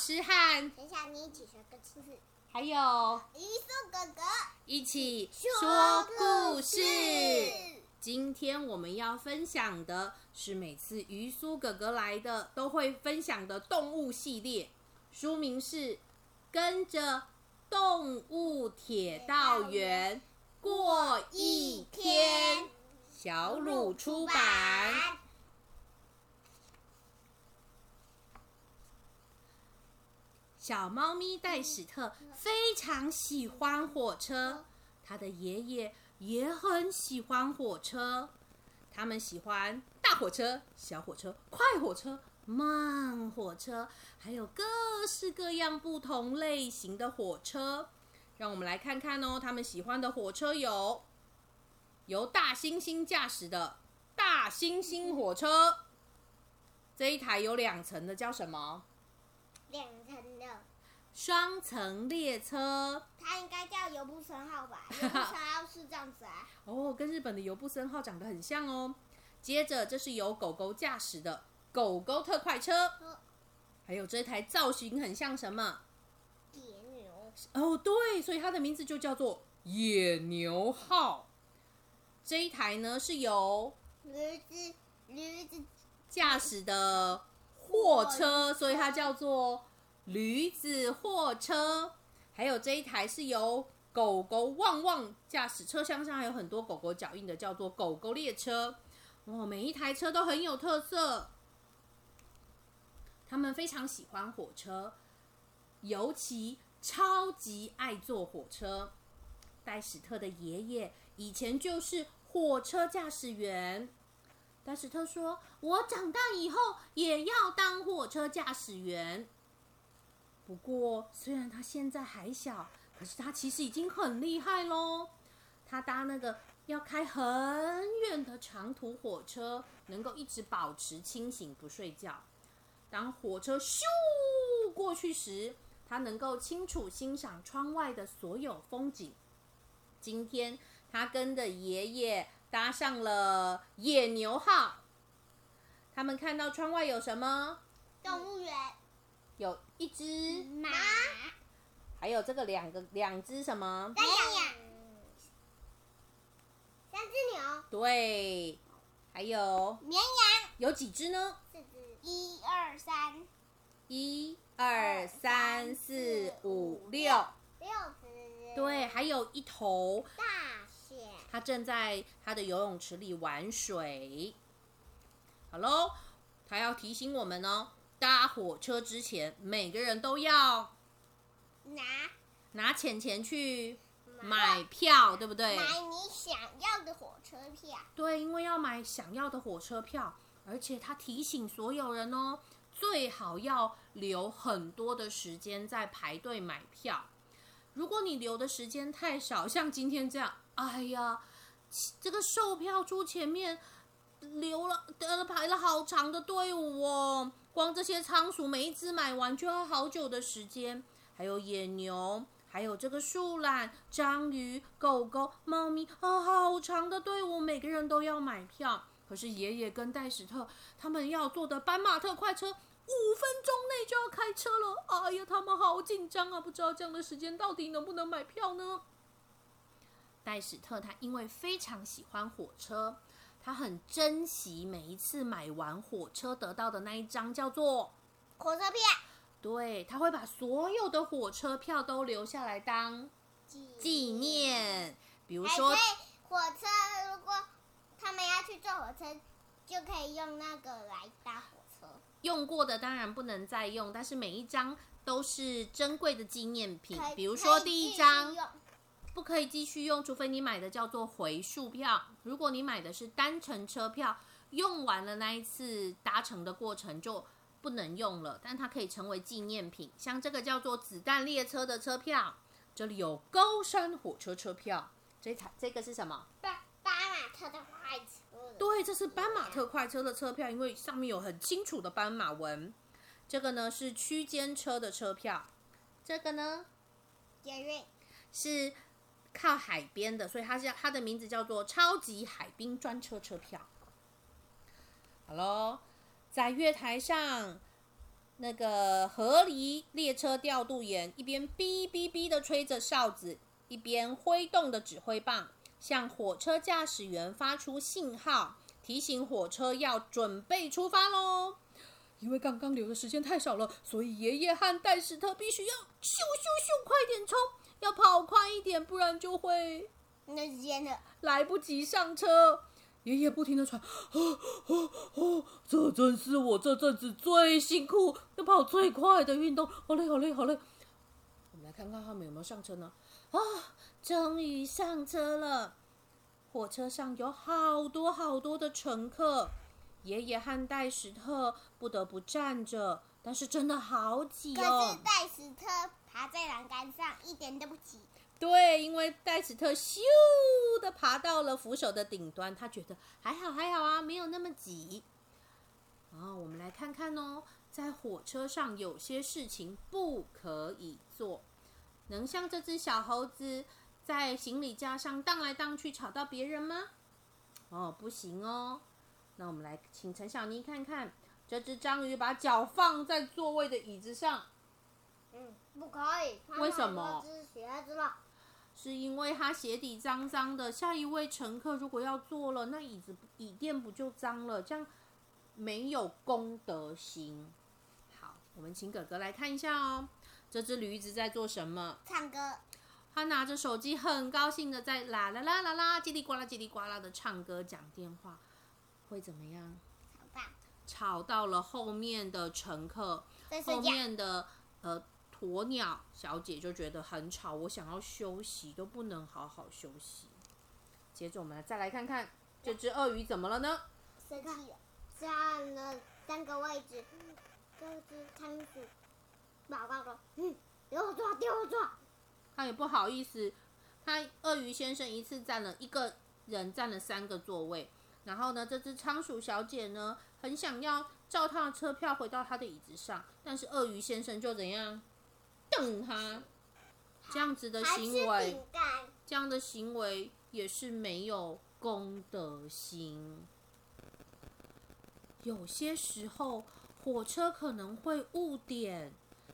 师和等下你一起学个字，还有鱼叔哥哥。一起说故事。今天我们要分享的是每次鱼苏哥哥来的都会分享的动物系列，书名是《跟着动物铁道员过一天》，小鲁出版。小猫咪戴史特非常喜欢火车，他的爷爷也很喜欢火车。他们喜欢大火车、小火车、快火车、慢火车，还有各式各样不同类型的火车。让我们来看看哦，他们喜欢的火车有由大猩猩驾驶的大猩猩火车，这一台有两层的叫什么？两层的，双层列车它应该叫油布森号吧？油布森号是这样子啊。哦，跟日本的油布森号长得很像哦。接着，这是由狗狗驾驶的狗狗特快车，还有这台造型很像什么？野牛。哦，对，所以它的名字就叫做野牛号。这一台呢是由驴子驴子驾驶的货车，所以它叫做驴子货车。还有这一台是由狗狗旺旺驾驶，车厢上还有很多狗狗脚印的，叫做狗狗列车。哦，每一台车都很有特色。他们非常喜欢火车，尤其超级爱坐火车。戴史特的爷爷以前就是火车驾驶员。但是他说：“我长大以后也要当火车驾驶员。”不过，虽然他现在还小，可是他其实已经很厉害喽。他搭那个要开很远的长途火车，能够一直保持清醒不睡觉。当火车咻过去时，他能够清楚欣赏窗外的所有风景。今天，他跟着爷爷搭上了野牛号。他们看到窗外有什么？动物园。有一只马，还有这个两个两只什么？三羊，三只牛。对，还有绵羊。有几只呢？四只。一二三，一二三四五六，六只。对，还有一头大象，它正在他的游泳池里玩水。好喽，他要提醒我们哦。搭火车之前，每个人都要拿拿钱钱去买票，对不对？买你想要的火车票。对，因为要买想要的火车票，而且他提醒所有人哦，最好要留很多的时间在排队买票。如果你留的时间太少，像今天这样，哎呀，这个售票处前面留了呃排了好长的队伍哦。光这些仓鼠，每一只买完就要好久的时间。还有野牛，还有这个树懒、章鱼、狗狗、猫咪，啊，好长的队伍，每个人都要买票。可是爷爷跟戴史特他们要坐的斑马特快车，五分钟内就要开车了。哎呀，他们好紧张啊！不知道这样的时间到底能不能买票呢？戴史特他因为非常喜欢火车。他很珍惜每一次买完火车得到的那一张叫做火车票。对，他会把所有的火车票都留下来当纪念。比如说，火车如果他们要去坐火车，就可以用那个来搭火车。用过的当然不能再用，但是每一张都是珍贵的纪念品。比如说第一张。不可以继续用，除非你买的叫做回数票。如果你买的是单程车票，用完了那一次搭乘的过程就不能用了，但它可以成为纪念品。像这个叫做子弹列车的车票，这里有高山火车车票。这台这个是什么？斑斑马特的快车。对，这是斑马特快车的车票，因为上面有很清楚的斑马纹。这个呢是区间车的车票。这个呢？捷运。是。靠海边的，所以它叫它的名字叫做超级海滨专车车票。好喽，在月台上，那个河狸列车调度员一边哔哔哔的吹着哨子，一边挥动的指挥棒，向火车驾驶员发出信号，提醒火车要准备出发喽。因为刚刚留的时间太少了，所以爷爷和戴史特必须要咻咻咻快点冲，要跑快一点，不然就会那时间了，来不及上车。爷爷不停的喘，哦哦哦，这真是我这阵子最辛苦、要跑最快的运动，好累好累好累。我们来看看他们有没有上车呢？啊，终于上车了。火车上有好多好多的乘客，爷爷和戴史特不得不站着，但是真的好挤可哦是。戴斯特爬在栏杆上，一点都不挤。对，因为戴斯特咻的爬到了扶手的顶端，他觉得还好还好啊，没有那么挤。然后我们来看看哦，在火车上有些事情不可以做，能像这只小猴子在行李架上荡来荡去吵到别人吗？哦，不行哦。那我们来请陈小妮看看，这只章鱼把脚放在座位的椅子上，嗯，不可以。为什么？鞋子了。是因为它鞋底脏脏的，下一位乘客如果要坐了，那椅子椅垫不就脏了？这样没有公德心。好，我们请哥哥来看一下哦，这只驴子在做什么？唱歌，他拿着手机，很高兴的在啦啦啦啦啦，叽里呱啦叽里呱啦的唱歌讲电话，会怎么样？吵到了后面的乘客，后。面的呃鸵鸟小姐就觉得很吵，我想要休息都不能好好休息。接着我们来再来看看这只鳄鱼怎么了呢？生气了，占了三个位置。这只仓鼠报告说：“嗯，给我抓，给我抓。他也不好意思，他鳄鱼先生一次占了一个人占了三个座位，然后呢，这只仓鼠小姐呢很想要照她的车票回到她的椅子上，但是鳄鱼先生就怎样瞪她，这样子的行为。这样的行为也是没有公德心。有些时候，火车可能会误点，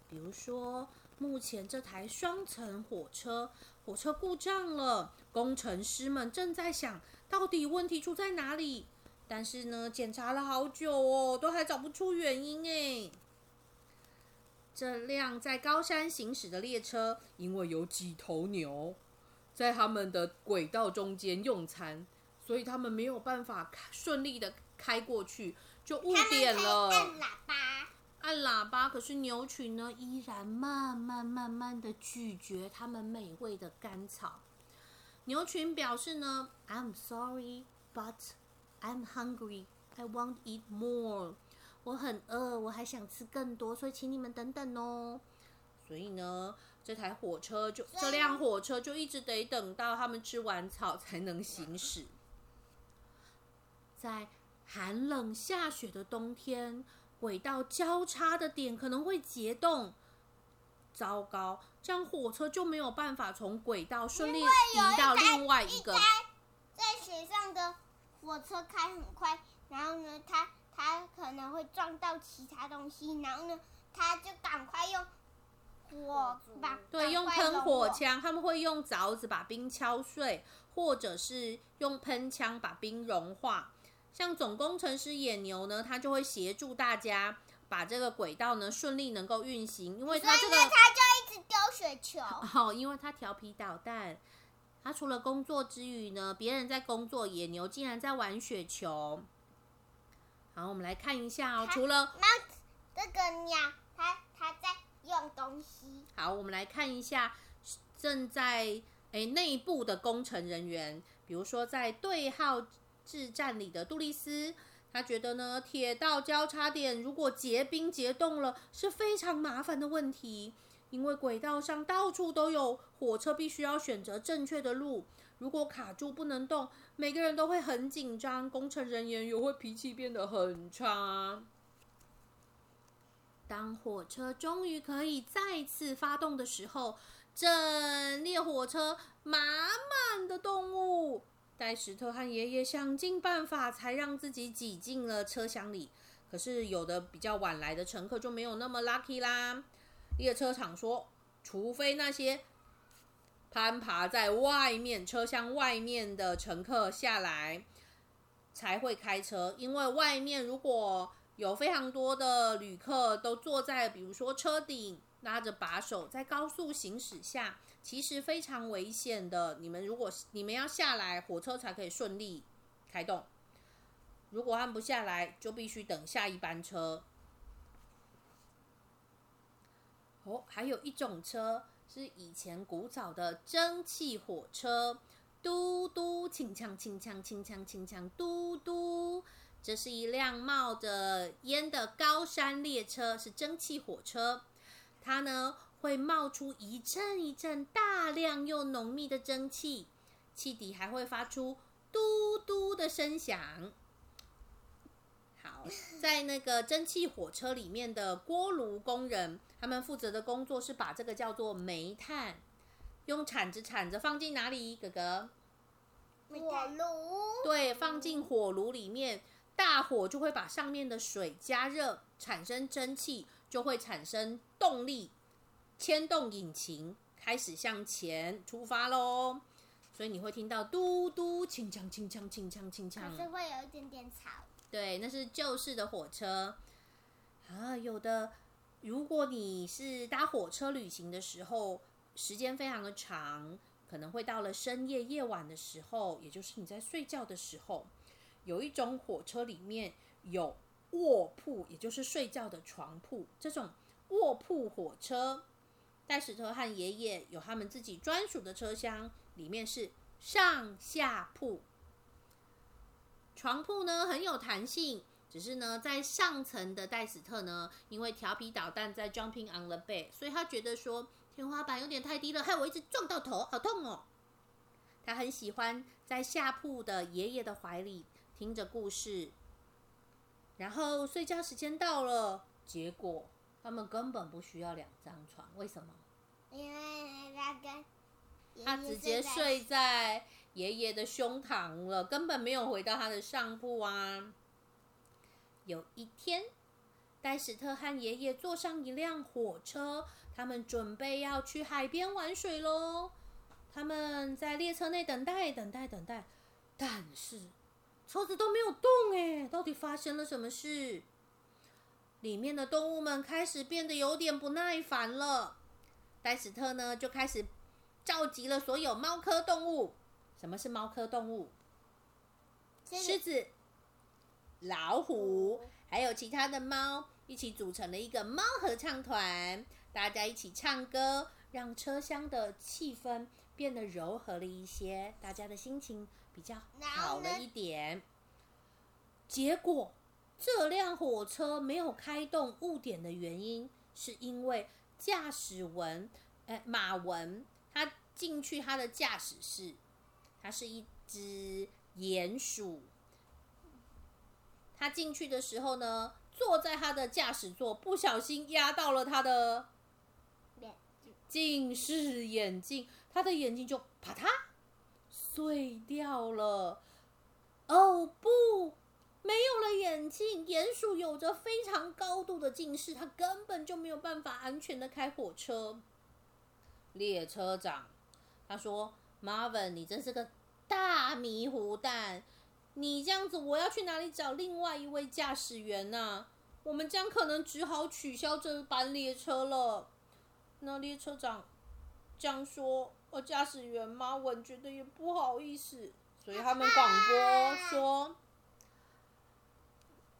比如说，目前这台双层火车火车故障了，工程师们正在想到底问题出在哪里，但是呢，检查了好久哦，都还找不出原因诶。这辆在高山行驶的列车，因为有几头牛在他们的轨道中间用餐，所以他们没有办法顺利的开过去，就误点了。按喇叭。按喇叭，可是牛群呢依然慢慢慢慢的咀嚼他们美味的甘草。牛群表示呢，I'm sorry, but I'm hungry. I want eat more. 我很饿，我还想吃更多，所以请你们等等哦。所以呢，这台火车就这辆火车就一直得等到他们吃完草才能行驶。在寒冷下雪的冬天，轨道交叉的点可能会结冻。糟糕，这样火车就没有办法从轨道顺利移到另外一个。台在水上的火车开很快，然后呢，它它可能会撞到其他东西，然后呢，它就赶快用火把对，用喷火。枪，他们会用凿子把冰敲碎，或者是用喷枪把冰融化。像总工程师野牛呢，他就会协助大家把这个轨道呢顺利能够运行，因为所以呢，他这个它就一直丢雪球。哦，因为他调皮捣蛋，他除了工作之余呢，别人在工作，野牛竟然在玩雪球。好，我们来看一下哦，除了那这个鸟，它它在用东西。好，我们来看一下正在诶内部的工程人员，比如说在对号制站里的杜丽斯，他觉得呢，铁道交叉点如果结冰结冻了，是非常麻烦的问题，因为轨道上到处都有火车，必须要选择正确的路。如果卡住不能动，每个人都会很紧张，工程人员也会脾气变得很差。当火车终于可以再次发动的时候，整列火车满满的动物。戴石特和爷爷想尽办法才让自己挤进了车厢里，可是有的比较晚来的乘客就没有那么 lucky 啦。列车长说，除非那些攀爬在外面车厢外面的乘客下来，才会开车。因为外面如果有非常多的旅客都坐在，比如说车顶，拉着把手，在高速行驶下，其实非常危险的。你们如果你们要下来，火车才可以顺利开动。如果按不下来，就必须等下一班车。哦，还有一种车是以前古早的蒸汽火车，嘟嘟，轻枪轻枪轻枪轻枪，嘟嘟。这是一辆冒着烟的高山列车，是蒸汽火车。它呢会冒出一阵一阵大量又浓密的蒸汽，汽底还会发出嘟嘟的声响。好，在那个蒸汽火车里面的锅炉工人，他们负责的工作是把这个叫做煤炭，用铲子铲着放进哪里？哥哥，火炉。对，放进火炉里面，大火就会把上面的水加热，产生蒸汽，就会产生动力，牵动引擎，开始向前出发喽。所以你会听到嘟嘟，轻锵轻锵轻锵轻锵，可是会有一点点吵。对，那是旧式的火车啊。有的，如果你是搭火车旅行的时候，时间非常的长，可能会到了深夜夜晚的时候，也就是你在睡觉的时候，有一种火车里面有卧铺，也就是睡觉的床铺。这种卧铺火车，戴斯特和爷爷有他们自己专属的车厢，里面是上下铺。床铺呢很有弹性，只是呢在上层的戴斯特呢，因为调皮捣蛋在 jumping on the bed，所以他觉得说天花板有点太低了，害我一直撞到头，好痛哦。他很喜欢在下铺的爷爷的怀里听着故事，然后睡觉时间到了，结果他们根本不需要两张床，为什么？因为他跟他直接睡在。爷爷的胸膛了，根本没有回到他的上铺啊。有一天，戴斯特和爷爷坐上一辆火车，他们准备要去海边玩水喽。他们在列车内等待，等待，等待，但是车子都没有动哎，到底发生了什么事？里面的动物们开始变得有点不耐烦了。戴斯特呢，就开始召集了所有猫科动物。什么是猫科动物？狮子、老虎，还有其他的猫，一起组成了一个猫合唱团。大家一起唱歌，让车厢的气氛变得柔和了一些，大家的心情比较好了一点。结果，这辆火车没有开动误点的原因，是因为驾驶文，哎，马文，他进去他的驾驶室。他是一只鼹鼠，他进去的时候呢，坐在他的驾驶座，不小心压到了他的近视眼镜，他的眼镜就啪嗒碎掉了。哦不，没有了眼镜，鼹鼠有着非常高度的近视，它根本就没有办法安全的开火车。列车长他说。Marvin，你真是个大迷糊蛋！你这样子，我要去哪里找另外一位驾驶员呢？我们将可能只好取消这班列车了。那列车长这样说，而驾驶员 Marvin 觉得也不好意思，所以他们广播说：“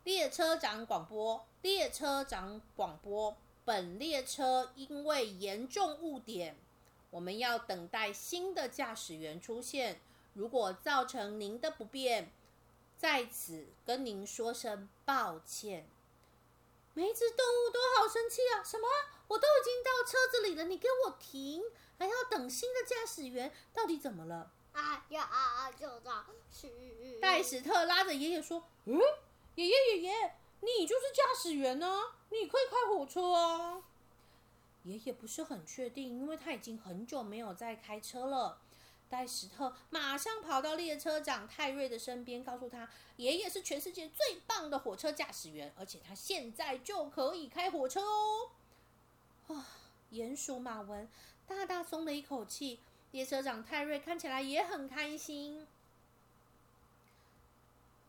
列车长广播，列车长广播，本列车因为严重误点。”我们要等待新的驾驶员出现。如果造成您的不便，在此跟您说声抱歉。每一只动物都好生气啊！什么？我都已经到车子里了，你给我停，还要等新的驾驶员，到底怎么了？啊呀啊啊！就这是。戴史特拉着爷爷说：“嗯，爷爷爷爷，你就是驾驶员呢，你可以开火车啊。”爷爷不是很确定，因为他已经很久没有在开车了。戴史特马上跑到列车长泰瑞的身边，告诉他，爷爷是全世界最棒的火车驾驶员，而且他现在就可以开火车哦。啊，鼹鼠马文大大松了一口气，列车长泰瑞看起来也很开心。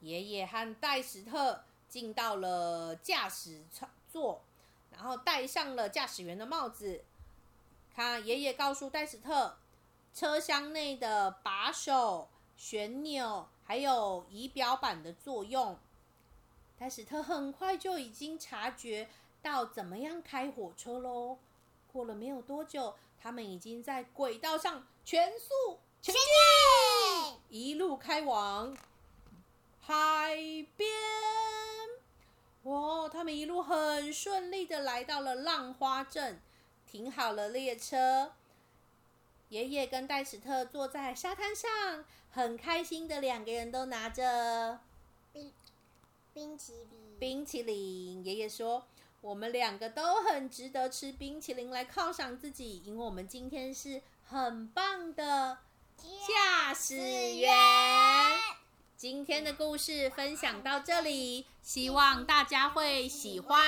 爷爷和戴史特进到了驾驶座，然后戴上了驾驶员的帽子。看，爷爷告诉戴史特，车厢内的把手、旋钮还有仪表板的作用。戴史特很快就已经察觉到怎么样开火车喽。过了没有多久，他们已经在轨道上全速前进，一路开往。海边，哇！他们一路很顺利的来到了浪花镇，停好了列车。爷爷跟戴史特坐在沙滩上，很开心的两个人都拿着冰冰淇淋。冰淇淋，爷爷说：“我们两个都很值得吃冰淇淋来犒赏自己，因为我们今天是很棒的驾驶员。”今天的故事分享到这里，希望大家会喜欢。